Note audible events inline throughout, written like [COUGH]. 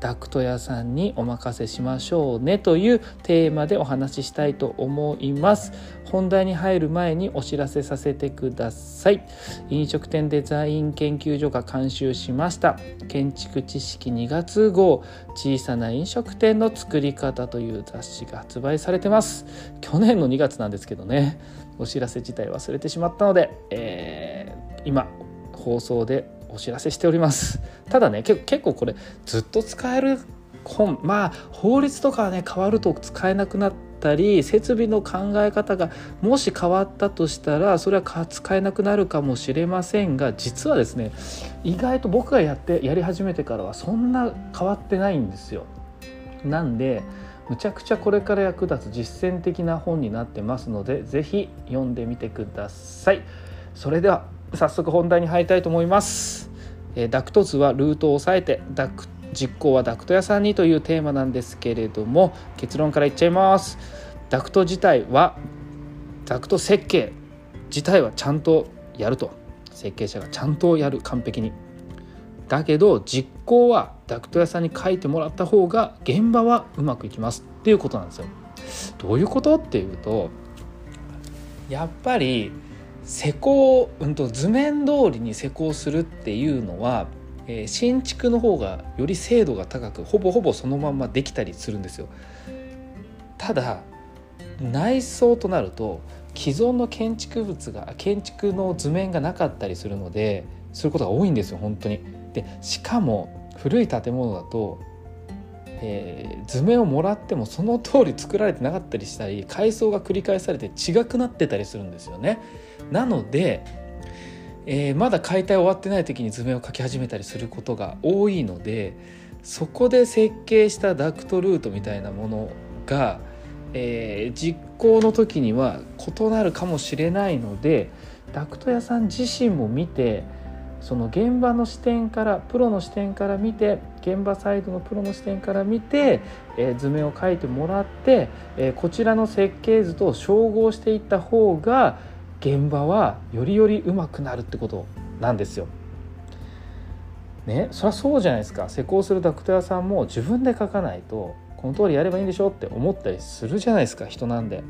ダクト屋さんにお任せしましょうねというテーマでお話ししたいと思います。本題に入る前にお知らせさせてください。飲食店デザイン研究所が監修しました。建築知識2月号。小さな飲食店の作り方という雑誌が発売されてます。去年の2月なんですけどね。お知らせ自体忘れてしまったので、えー、今放送でお知らせしております。ただね結構これずっと使える本まあ法律とかはね変わると使えなくなったり設備の考え方がもし変わったとしたらそれは使えなくなるかもしれませんが実はですね意外と僕がやってやり始めてからはそんな変わってないんですよ。なんでむちゃくちゃこれから役立つ実践的な本になってますので是非読んでみてください。それでは早速本題に入りたいと思います、えダクト図はルートを抑えてダク実行はダクト屋さんにというテーマなんですけれども結論から言っちゃいます。ダクト自体はダクト設計自体はちゃんとやると。設計者がちゃんとやる完璧に。だけど実行はダクト屋さんに書いてもらった方が現場はうまくいきます。っていうことなんですよ。どういうこと？っていうとやっぱり施工、うんと、図面通りに施工するっていうのは、えー、新築の方がより精度が高くほぼほぼそのままできたりするんですよ。ただ内装となると既存の建築物が建築の図面がなかったりするのですることが多いんですよ本当に。でしかも古い建物だとえー、図面をもらってもその通り作られてなかったりしたり階層が繰り返されて違くなってたりするんですよね。なので、えー、まだ解体終わってない時に図面を描き始めたりすることが多いのでそこで設計したダクトルートみたいなものが、えー、実行の時には異なるかもしれないのでダクト屋さん自身も見てその現場の視点からプロの視点から見て現場サイドのプロの視点から見て、えー、図面を描いてもらって、えー、こちらの設計図と照合していった方が現場はよりよりうまくなるってことなんですよ。ね、そりゃそうじゃないですか施工するダクト屋さんも自分で書かないとこの通りやればいいんでしょって思ったりするじゃないですか人なんで。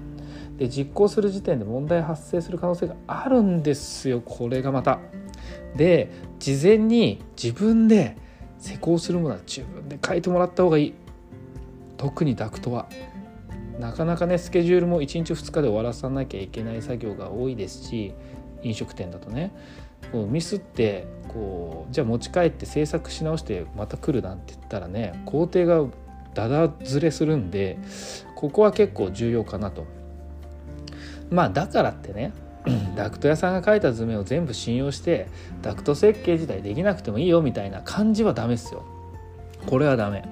で実行する時点で問題発生する可能性があるんですよこれがまた。で事前に自分で施工するものは自分で書いてもらった方がいい。特にダクトは。なかなかねスケジュールも1日2日で終わらさなきゃいけない作業が多いですし飲食店だとね。こうミスってこうじゃあ持ち帰って制作し直してまた来るなんて言ったらね工程がだだずれするんでここは結構重要かなと。まあだからってねダクト屋さんが書いた図面を全部信用してダクト設計自体できなくてもいいよみたいな感じはダメですよ。これはダメ。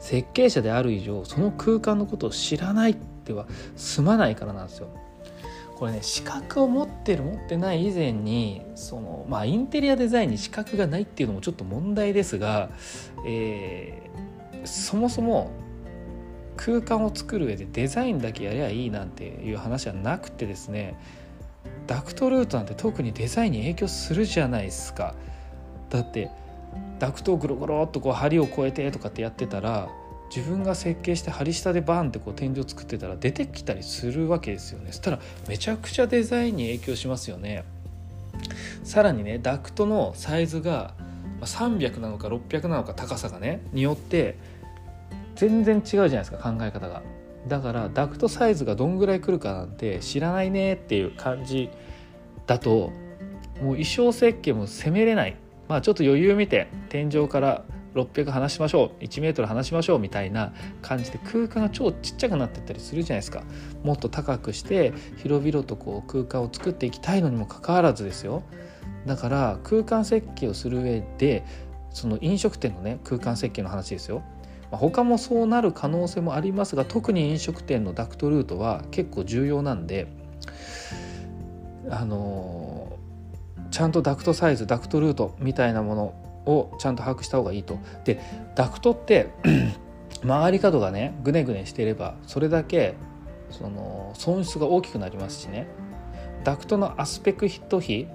設計者である以上その空間のことを知らないっては済まないからなんですよ。これね資格を持ってる持ってない以前にそのまあインテリアデザインに資格がないっていうのもちょっと問題ですが、えー、そもそも空間を作る上でデザインだけやりゃいいなんていう話はなくてですねダクトルートなんて特にデザインに影響するじゃないですか。だってダクトをぐるぐるっとこう梁を越えてとかってやってたら自分が設計して梁下でバンってこう天井作ってたら出てきたりするわけですよね。そしたらめちゃくちゃデザインに影響しますよね。さらにねダクトのサイズが300なのか600なのか高さがねによって全然違うじゃないですか考え方が。だからダクトサイズがどんぐらい来るかなんて知らないねっていう感じだともう衣装設計も攻めれない。まあちょっと余裕見て天井から600離しましょう1メートル離しましょうみたいな感じで空間が超ちっちゃくなってったりするじゃないですか。もっと高くして広々とこう空間を作っていきたいのにもかかわらずですよ。だから空間設計をする上でその飲食店のね空間設計の話ですよ。ま、他もそうなる可能性もありますが特に飲食店のダクトルートは結構重要なんであのちゃんとダクトサイズダクトルートみたいなものをちゃんと把握した方がいいと。でダクトって [CLEARS THROAT] 曲がり角がねぐねぐねしていればそれだけその損失が大きくなりますしねダクトのアスペクト比、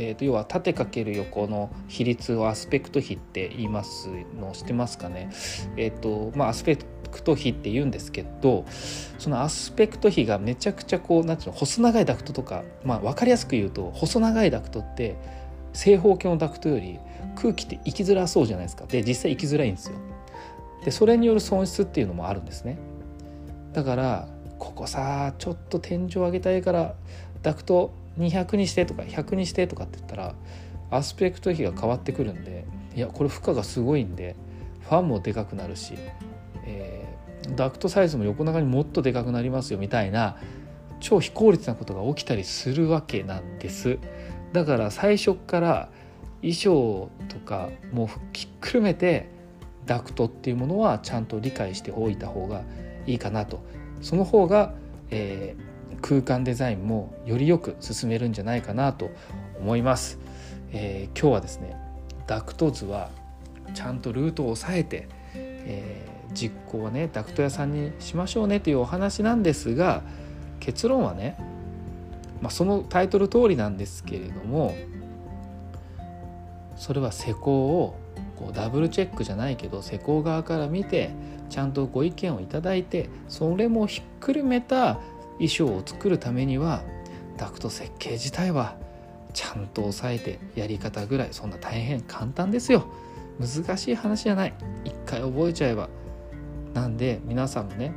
えー、と要は縦かける横の比率をアスペクト比って言いますの知ってますかね？えっ、ー、とまあアスペクト比って言うんですけどそのアスペクト比がめちゃくちゃこうなんていうの細長いダクトとかまあ分かりやすく言うと細長いダクトって正方形のダクトより空気って行きづらそうじゃないですか。で実際行きづらいんですよ。でそれによる損失っていうのもあるんですね。だからここさちょっと天井上げたいからダクト200にしてとか100にしてとかって言ったらアスペクト比が変わってくるんでいやこれ負荷がすごいんでファンもでかくなるし、えー、ダクトサイズも横長にもっとでかくなりますよみたいな超非効率なことが起きたりするわけなんです。だから最初から衣装とかもうひっくるめてダクトっていうものはちゃんと理解しておいた方がいいかなと。その方が、えー、空間デザインもよりよく進めるんじゃないかなと思います、えー、今日はですねダクト図はちゃんとルートを押さえて、えー、実行はねダクト屋さんにしましょうねというお話なんですが結論はね、まあ、そのタイトル通りなんですけれどもそれは施工をこうダブルチェックじゃないけど施工側から見てちゃんとご意見をいただいてそれもひっくるめた衣装を作るためにはダクト設計自体はちゃんと押さえてやり方ぐらいそんな大変簡単ですよ。難しい話じゃない。一回覚えちゃえば。なんで皆さんもね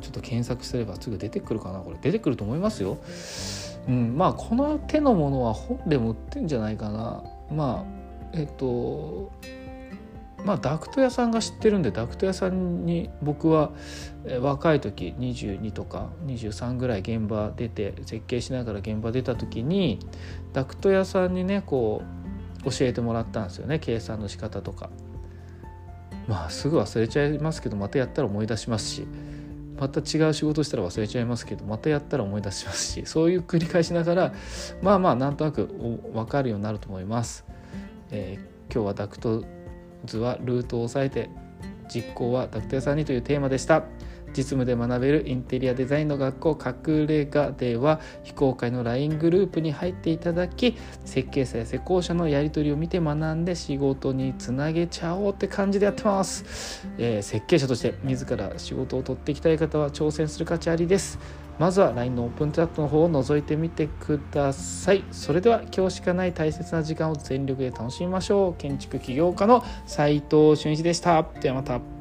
ちょっと検索すればすぐ出てくるかな。これ出てくると思いますよ。うんまあこの手のものは本でも売ってんじゃないかな。まあえっとまあダクト屋さんが知ってるんでダクト屋さんに僕は若い時22とか23ぐらい現場出て設計しながら現場出た時にダクト屋さんにねこう教えてもらったんですよね計算の仕方とか。まあすぐ忘れちゃいますけどまたやったら思い出しますしまた違う仕事したら忘れちゃいますけどまたやったら思い出しますしそういう繰り返しながらまあまあなんとなく分かるようになると思います。えー、今日はダクト図はルートを押さえて実行はダクト屋さんにというテーマでした。実務で学べるインテリアデザインの学校隠れ家では非公開の LINE グループに入っていただき設計者や施工者のやり取りを見て学んで仕事につなげちゃおうって感じでやってます、えー、設計者として自ら仕事を取っていきたい方は挑戦する価値ありです。まずは LINE のオープンチャットの方を覗いてみてください。それでは今日しかない大切な時間を全力で楽しみましょう。建築起業家の斉藤俊一でした。ではまた。